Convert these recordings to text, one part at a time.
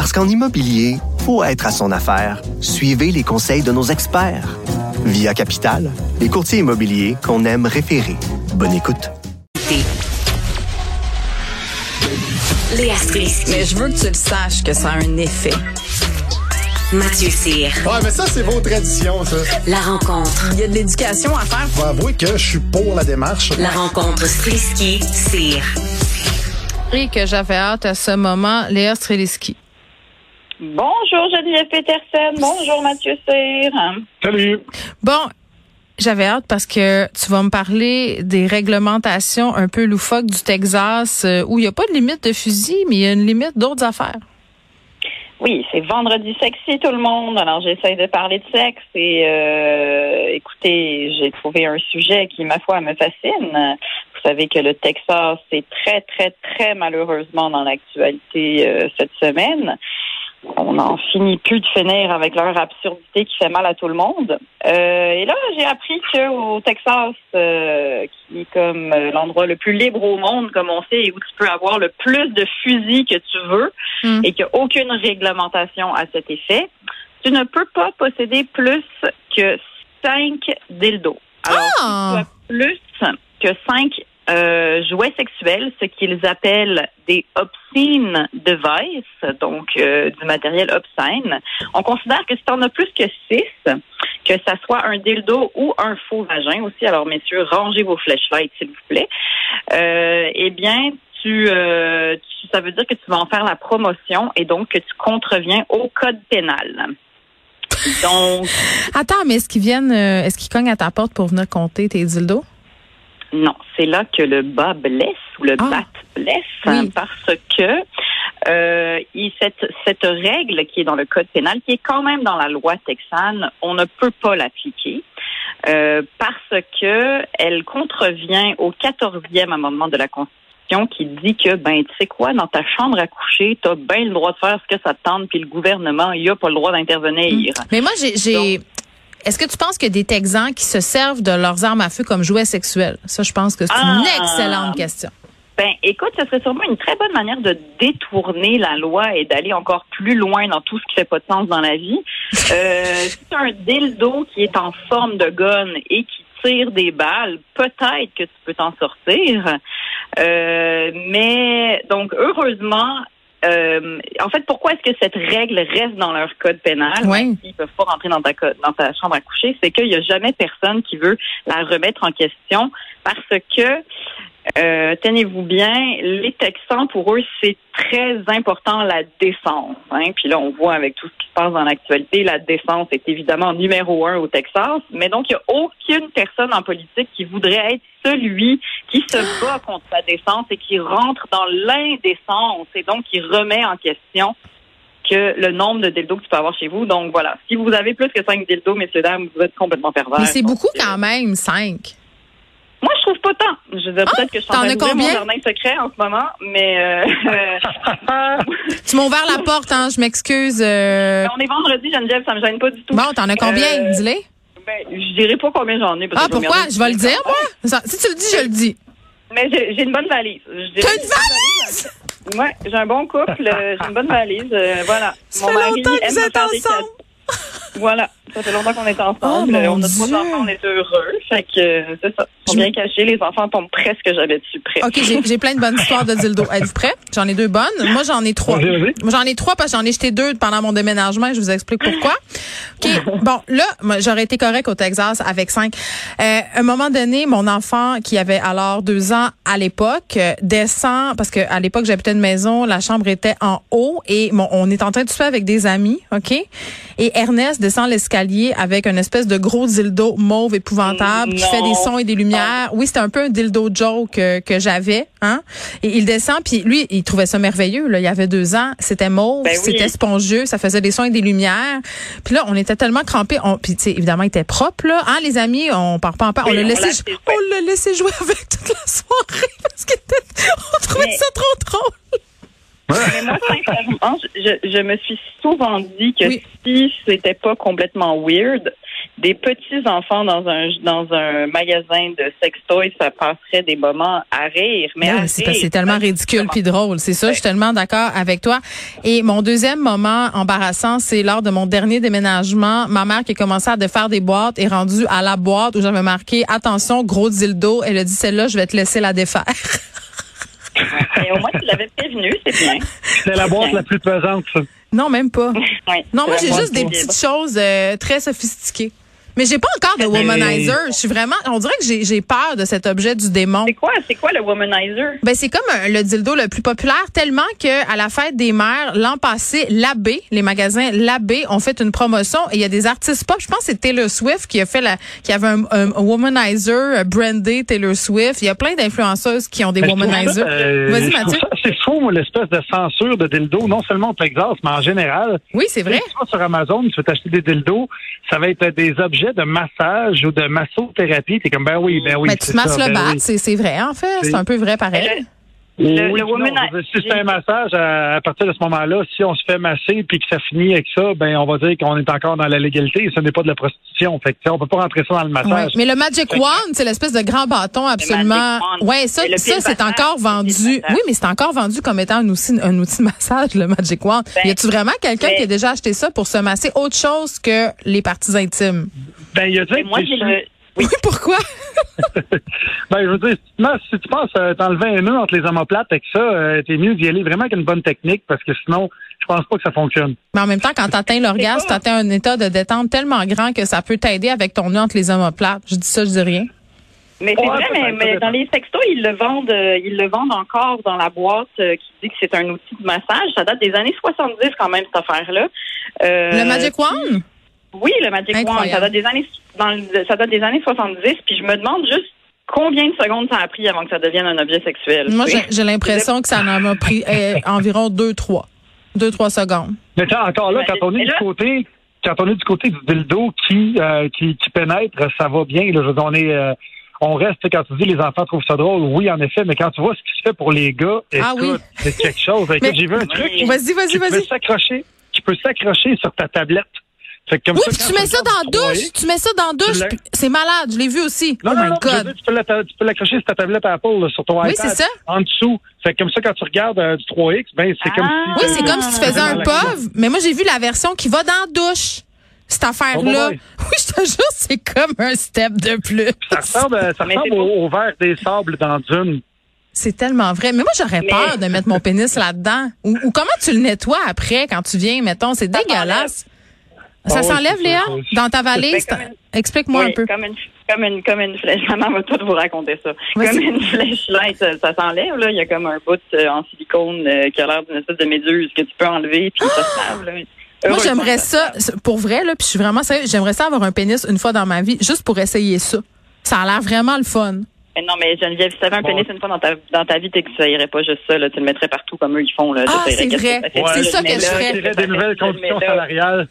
Parce qu'en immobilier, faut être à son affaire. Suivez les conseils de nos experts. Via Capital, les courtiers immobiliers qu'on aime référer. Bonne écoute. Léa Strisky. Mais je veux que tu le saches que ça a un effet. Mathieu Cyr. Ouais, mais ça, c'est vos traditions, ça. La rencontre. Il y a de l'éducation à faire. Faut avouer que je suis pour la démarche. La rencontre Strisky-Cyr. Et que j'avais hâte à ce moment, Léa Streliski. Bonjour Geneviève Peterson. Bonjour Mathieu Cyr. Salut. Bon, j'avais hâte parce que tu vas me parler des réglementations un peu loufoques du Texas euh, où il n'y a pas de limite de fusil, mais il y a une limite d'autres affaires. Oui, c'est vendredi sexy tout le monde. Alors j'essaie de parler de sexe et euh, écoutez, j'ai trouvé un sujet qui, ma foi, me fascine. Vous savez que le Texas est très, très, très malheureusement dans l'actualité euh, cette semaine on n'en finit plus de finir avec leur absurdité qui fait mal à tout le monde. Euh, et là, j'ai appris qu'au Texas, euh, qui est comme euh, l'endroit le plus libre au monde, comme on sait, et où tu peux avoir le plus de fusils que tu veux, Mm. et qu'il n'y a aucune réglementation à cet effet, tu ne peux pas posséder plus que cinq dildos. Alors, Ah! si tu as plus que cinq euh, jouets sexuels, ce qu'ils appellent des obscene devices, donc euh, du matériel obscène. On considère que si en as plus que six, que ça soit un dildo ou un faux vagin aussi, alors messieurs, rangez vos flashlights s'il vous plaît, euh, eh bien, tu, ça veut dire que tu vas en faire la promotion et donc que tu contreviens au code pénal. Donc, Attends, mais est-ce qu'ils viennent, est-ce qu'ils cognent à ta porte pour venir compter tes dildos? Non, c'est là que le bas blesse ou le Ah. bat blesse Oui. hein, parce que euh, il- cette, cette règle qui est dans le code pénal, qui est quand même dans la loi texane, on ne peut pas l'appliquer. euh, parce que elle contrevient au 14e amendement de la Constitution qui dit que ben tu sais quoi dans ta chambre à coucher tu as bien le droit de faire ce que ça te tente puis le gouvernement il a pas le droit d'intervenir. Mais moi, j'ai, est-ce que tu penses qu'il y a des Texans qui se servent de leurs armes à feu comme jouets sexuels? Ça, je pense que c'est une Ah. excellente question. Ben, écoute, ce serait sûrement une très bonne manière de détourner la loi et d'aller encore plus loin dans tout ce qui fait pas de sens dans la vie. Euh, si tu as un dildo qui est en forme de gun et qui tire des balles, peut-être que tu peux t'en sortir. Euh, mais donc, heureusement, euh, en fait, pourquoi est-ce que cette règle reste dans leur code pénal, Oui. même s'ils peuvent pas rentrer dans ta, dans ta chambre à coucher, c'est qu'il y a jamais personne qui veut la remettre en question parce que euh, tenez-vous bien, les Texans, pour eux, c'est très important la défense. Hein? Puis là, on voit avec tout ce qui se passe dans l'actualité, la défense est évidemment numéro un au Texas. Mais donc, il n'y a aucune personne en politique qui voudrait être celui qui se bat contre la défense et qui rentre dans l'indécence et donc qui remet en question que le nombre de dildos que tu peux avoir chez vous. Donc voilà, si vous avez plus que cinq dildos, messieurs dames, vous êtes complètement pervers. Mais c'est beaucoup quand même, cinq. Moi, je trouve pas tant. Je veux dire, Ah, peut-être que je suis en t'en train mon jardin secret en ce moment, mais euh, Tu m'as ouvert la porte, hein, je m'excuse. euh. on est vendredi, Geneviève, ça me gêne pas du tout. Bon, t'en as combien? Euh, Dis-les. Ben, je dirais pas combien j'en ai. parce Ah, que pourquoi? Je vais le dire, moi? Si tu le dis, je le dis. Mais j'ai une bonne valise. T'as une valise? Ouais, j'ai un bon couple, euh, j'ai une bonne valise. euh, voilà. Ça fait longtemps que vous êtes ensemble. Voilà, ça fait longtemps qu'on est ensemble. Oh, mon on a trois enfants, on est heureux. Fait que c'est ça. Je- bien cachés, les enfants tombent presque jamais dessus près. OK, j'ai plein de bonnes histoires de dildo. Êtes-vous prêts? J'en ai deux bonnes. Moi, j'en ai trois. Moi, J'en ai trois parce que j'en ai jeté deux pendant mon déménagement et je vous explique pourquoi. OK. Bon, là, j'aurais été correct au Texas avec cinq. Euh, à un moment donné, mon enfant, qui avait alors deux ans à l'époque, euh, descend, parce que à l'époque, j'habitais une maison, la chambre était en haut et mon, on est en train de souper avec des amis, OK? Et Ernest descend l'escalier avec une espèce de gros dildo mauve épouvantable table qui fait des sons et des lumières. Oui, c'était un peu un dildo joke euh, que j'avais. Hein? Et il descend, puis lui, il trouvait ça merveilleux. Là. Il y avait deux ans. C'était mauve, Ben oui. c'était spongieux, ça faisait des sons et des lumières. Puis là, on était tellement crampés. On, puis, tu sais, évidemment, il était propre. Là. Hein, les amis, on part pas en part. Oui, on l'a laissé, on l'a laissé jouer avec toute la soirée parce qu'on trouvait Mais- ça trop drôle. Mais moi, sincèrement, je, je me suis souvent dit que Oui. si c'était pas complètement weird, des petits enfants dans un dans un magasin de sextoys, ça passerait des moments à rire. Mais c'est tellement ridicule puis drôle. C'est ça, je suis tellement d'accord avec toi. Et mon deuxième moment embarrassant, c'est lors de mon dernier déménagement. Ma mère qui a commencé à défaire des boîtes est rendue à la boîte où j'avais marqué attention gros dildo. Elle a dit celle-là, je vais te laisser la défaire. Mais au moins, tu l'avais prévenu, c'est bien. C'est la boîte la plus pesante, ça. non, même pas. Ouais, Non, moi c'est j'ai juste des petites choses euh, très sophistiquées. Mais j'ai pas encore de Mais- womanizer. Je suis vraiment, on dirait que j'ai j'ai peur de cet objet du démon. C'est quoi, c'est quoi le womanizer? Ben c'est comme euh, le dildo le plus populaire tellement que à la fête des mères l'an passé, l'abbé, les magasins l'abbé ont fait une promotion et il y a des artistes pop, je pense que c'est Taylor Swift qui a fait la qui avait un, un womanizer euh, brandé Taylor Swift, il y a plein d'influenceuses qui ont des womanizers. ça, euh, Vas-y Mathieu. ça assez fou, moi, l'espèce de censure de dildo, non seulement au Texas, mais en général. Oui, c'est vrai. Tu vas sur Amazon, tu veux t'acheter des dildos, ça va être des objets de massage ou de massothérapie. T'es comme, ben oui, ben oui. Mais tu masses ça, le ben bat, oui. c'est vrai en fait, C'est- un peu vrai pareil. Le, Oui, le non, si c'est un massage, à, à partir de ce moment-là, si on se fait masser puis que ça finit avec ça, ben on va dire qu'on est encore dans la légalité et ce n'est pas de la prostitution. Fait que, on peut pas rentrer ça dans le Ouais. massage. Mais le Magic Wand, c'est l'espèce de grand bâton absolument. Ouais, ça, ça c'est encore vendu. massage. Oui, mais c'est encore vendu comme étant un outil, un outil de massage, le Magic Wand. Ben, y a-tu vraiment quelqu'un qui a déjà acheté ça pour se masser autre chose que les parties intimes? Ben, il y a moi, j'ai le. Oui, pourquoi? Ben, je veux dire, si tu penses- si tu penses euh, t'enlever un nœud entre les omoplates avec ça, euh, t'es mieux d'y aller vraiment avec une bonne technique parce que sinon, je pense pas que ça fonctionne. Mais en même temps, quand t'atteins l'orgasme, t'atteins un état de détente tellement grand que ça peut t'aider avec ton nœud entre les omoplates. Je dis ça, je dis rien. Mais c'est Ouais, vrai, mais, dans les sextos, ils le vendent, euh, ils le vendent encore dans la boîte euh, qui dit que c'est un outil de massage. Ça date des années 70 quand même cette affaire-là. Euh, le Magic Wand? Oui, le Magic Wand. Incroyable. Ça date des années, dans le- ça date des années 70. Puis je me demande juste combien de secondes ça a pris avant que ça devienne un objet sexuel. Moi, j'ai l'impression que ça en a pris euh, environ deux, trois. Deux, trois secondes. Mais tu sais, encore là, Mais- quand on est du côté, quand on est du côté du dildo qui, euh, qui, qui pénètre, ça va bien. Là, on est, euh, on reste, quand tu dis les enfants trouvent ça drôle, oui, en effet, mais quand tu vois ce qui se fait pour les gars, Ah écoute, oui. c'est quelque chose. J'ai vu un truc. Vas-y, vas-y, qui peut vas-y. s'accrocher, qui peut s'accrocher sur ta tablette. Fait que comme Oui, ça, puis tu mets ça dans douche. 3X, Tu mets ça dans la douche. puis C'est malade. Je l'ai vu aussi. Non, oh non, my non, God. dire, tu peux l'accrocher sur ta tablette Apple, là, sur ton Oui, iPad. c'est ça. En dessous. Fait que comme ça, quand tu regardes euh, du 3X, ben, c'est comme Ah. si. Oui, c'est comme si tu faisais un POV, mais moi, j'ai vu la version qui va dans la douche. Cette affaire-là. Oh. Oui, je te jure, c'est comme un step de plus. Ça ressemble, euh, ça ressemble au, verre des sables dans Dune. C'est tellement vrai. Mais moi, j'aurais Mais- peur de mettre mon pénis là-dedans. Ou, ou comment tu le nettoies après quand tu viens, mettons? C'est dégueulasse. Ça Ah s'enlève, Léa? Dans ta valise? Une- Explique-moi Oui, un peu. Comme une, comme une, comme une flèche. Maman va tout vous raconter ça. Comme une flèche ça, ça s'enlève, là. Il y a comme un bout euh, en silicone euh, qui a l'air d'une espèce de méduse que tu peux enlever puis ça se lave. Moi, j'aimerais ça, pour vrai, là, puis je suis vraiment sérieux, j'aimerais ça avoir un pénis une fois dans ma vie, juste pour essayer ça. Ça a l'air vraiment le fun. Mais non, mais Geneviève, si tu avais un Bon. pénis une fois dans ta, dans ta vie, tu irais pas juste ça, là. Tu le mettrais partout comme eux, ils font, là. Ah, T'essayerais c'est vrai. Ouais, C'est Tu ça que je ferais. Je des le nouvelles conditions salariales.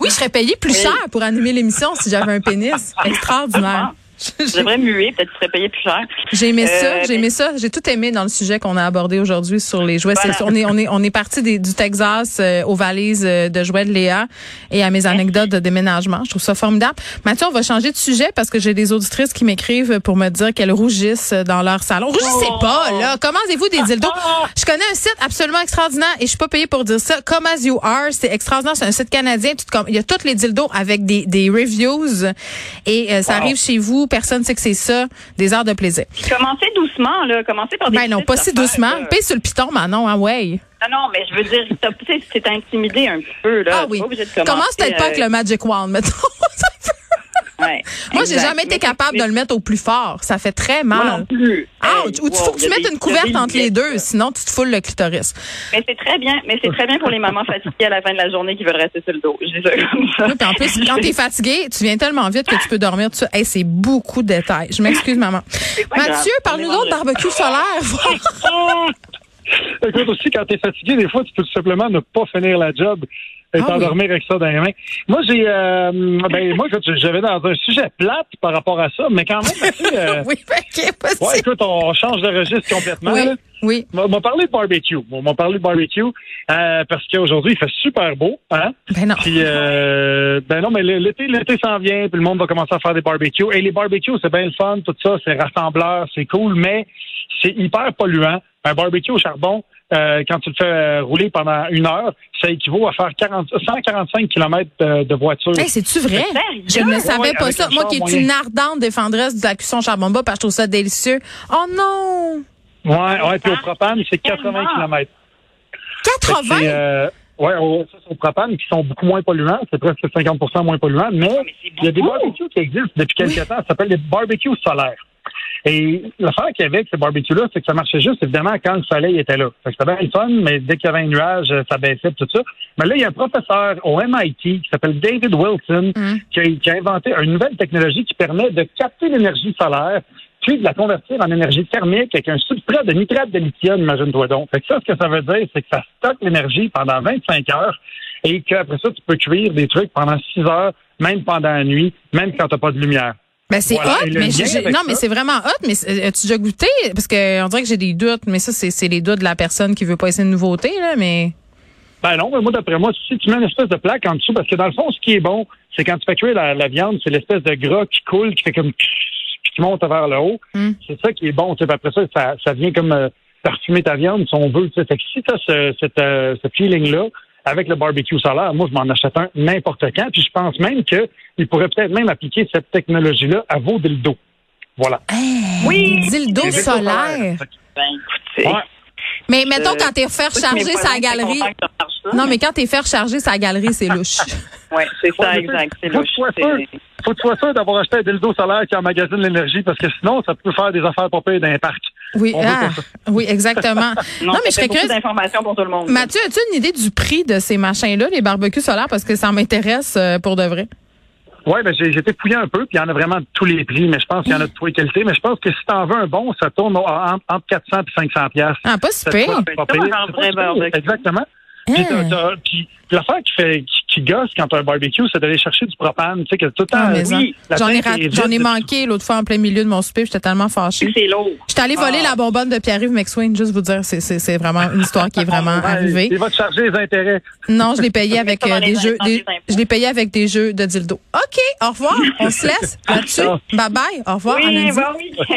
Oui, je serais payé plus Oui. cher pour animer l'émission si j'avais un pénis. Extraordinaire. Je devrais muer, peut-être que tu serais payé plus cher. J'ai aimé ça, Euh, j'ai aimé ça, j'ai tout aimé dans le sujet qu'on a abordé aujourd'hui sur les jouets. Voilà. On est on est on est parti des- du Texas euh, aux valises euh, de jouets de Léa et à mes anecdotes de déménagement. Je trouve ça formidable. Mathieu, on va changer de sujet parce que j'ai des auditrices qui m'écrivent pour me dire qu'elles rougissent dans leur salon. Rougissez pas là. Commandez-vous des dildos? Je connais un site absolument extraordinaire et je suis pas payée pour dire ça. Come as you are, c'est extraordinaire, c'est un site canadien. Il y a tous les dildos avec des des reviews et euh, ça Wow. arrive chez vous. Personne sait que c'est ça. Des heures de plaisir. Commencez doucement, là. Commencez par des Ben non, pas si doucement. Paye sur le piton, Manon, hein, ouais. Non, non, mais je veux dire, t'as- tu sais, c'est intimidé un petit peu, là. Ah oui. pas obligé de commencer, Commence peut-être pas avec euh, le Magic Wand, mettons. Ah, Ouais, Moi, j'ai jamais été capable de le mettre au plus fort. Ça fait très Moi mal. non plus. Ouch! Hey, Ou il faut que tu mettes une couverte entre les deux, sinon tu te foules le clitoris. Mais c'est très bien, mais c'est très bien pour les mamans fatiguées à la fin de la journée qui veulent rester sur le dos. Je dis ça comme ça. Oui, puis en plus, quand t'es fatigué, tu viens tellement vite que tu peux dormir ça. Hey, c'est beaucoup de détails. Je m'excuse, maman. Mathieu, parle-nous d'autres barbecue solaire. Écoute, aussi, quand t'es fatigué, des fois, tu peux tout simplement ne pas finir la job et Ah oui. t'endormir avec ça dans les mains. Moi, j'ai, euh, ben, moi, écoute, j'avais dans un sujet plate par rapport à ça, mais quand même, assez, euh, oui, ok, vas-y. ouais, écoute, on change de registre complètement. oui, là. oui. On m'a parlé de barbecue. On m'a parlé de barbecue euh, parce qu'aujourd'hui, il fait super beau. Hein? Ben non. Puis, euh, ben non, mais l'été, l'été s'en vient, puis le monde va commencer à faire des barbecues. Et les barbecues, c'est bien le fun, tout ça, c'est rassembleur, c'est cool, mais c'est hyper polluant. Un barbecue au charbon, euh, quand tu le fais rouler pendant une heure, ça équivaut à faire 40, 145 km de, de voiture. Hey, c'est-tu vrai? Je ne savais ouais, pas ça. Moi qui est une ardente défendresse de la cuisson charbon bas, parce que je trouve ça délicieux. Oh non! Ouais, ouais, puis au propane, c'est 80 Tellement. km. 80? Euh, ouais, au- ça, c'est au propane, qui sont beaucoup moins polluants. C'est presque 50% moins polluants. Mais il y a des barbecues qui existent depuis quelques temps. Ça s'appelle des barbecues solaires. Et l'affaire qu'il y avait avec ces barbecues-là, c'est que ça marchait juste, évidemment, quand le soleil était là. Fait que c'était bien le fun, mais dès qu'il y avait un nuage, euh, ça baissait, tout ça. Mais là, il y a un professeur au MIT qui s'appelle David Wilson Mm. qui, a, qui a inventé une nouvelle technologie qui permet de capter l'énergie solaire puis de la convertir en énergie thermique avec un substrat de nitrate de lithium, imagine-toi donc. Fait que ça, ce que ça veut dire, c'est que ça stocke l'énergie pendant 25 heures et qu'après ça, tu peux cuire des trucs pendant 6 heures, même pendant la nuit, même quand t'as pas de lumière. Ben c'est Voilà. hot, mais non, ça- mais c'est vraiment hot. Mais as-tu déjà goûté? Parce que on dirait que j'ai des doutes, mais ça c'est c'est les doutes de la personne qui veut pas essayer une nouveauté là. Mais Ben non, mais moi, d'après moi, si tu mets une espèce de plaque en dessous, parce que dans le fond, ce qui est bon, c'est quand tu fais cuire la, la viande, c'est l'espèce de gras qui coule, qui fait comme qui monte vers le haut. Mm. C'est ça qui est bon. tu sais. Puis Après ça, ça, ça vient comme euh, parfumer ta viande, si on veut. tu sais. Fait que si tu as ce, cette, euh, ce feeling-là, avec le barbecue solaire, moi, je m'en achète un n'importe quand. Puis je pense même qu'il pourrait peut-être même appliquer cette technologie-là à vos dildos. Voilà. Oui. dildo solaire. Ben. Ouais. Mais mettons Euh, quand t'es recharger voisins sa galerie. Non, mais quand t'es fait recharger sa galerie, c'est louche. Ouais, c'est ça, exact. C'est faut que louche. tu sois C'est- sûr. Faut que tu sois sûr d'avoir acheté un dildo solaire qui emmagasine l'énergie parce que sinon, ça peut faire des affaires pas pires dans les parcs. Oui, ah, oui, exactement. Non, mais je serais beaucoup curieuse. d'informations pour tout le monde. Mathieu, as-tu une idée du prix de ces machins-là, les barbecues solaires, parce que ça m'intéresse euh, pour de vrai? Oui, ben j'ai j'étais fouillé un peu, puis il y en a vraiment de tous les prix, mais je pense qu'il y en a de tous les qualités. Mais je pense que si t'en veux un bon, ça tourne en- en- entre 400 et 500 piastres. Ah, pas comme pire. Exactement. T'as- puis l'affaire qui fait qui, gosse quand t'as un barbecue, c'est d'aller chercher du propane. Tu sais que tout le temps, Ah, mais oui, ça. la J'en ai, rat- j'en ai manqué l'autre fois en plein milieu de mon souper, j'étais tellement fâchée. C'est lourd. J'étais allée voler Ah. la bonbonne de Pierre-Yves McSwain, juste vous dire, c'est, c'est, c'est vraiment une histoire qui est vraiment Ouais, arrivée. Il va te charger les intérêts. Non, je l'ai payé avec euh, des jeux, des- je l'ai payé avec des jeux de dildo. OK, au revoir, on se laisse là-dessus. Bye bye, au revoir, Oui, Anna-Die. bon week-end.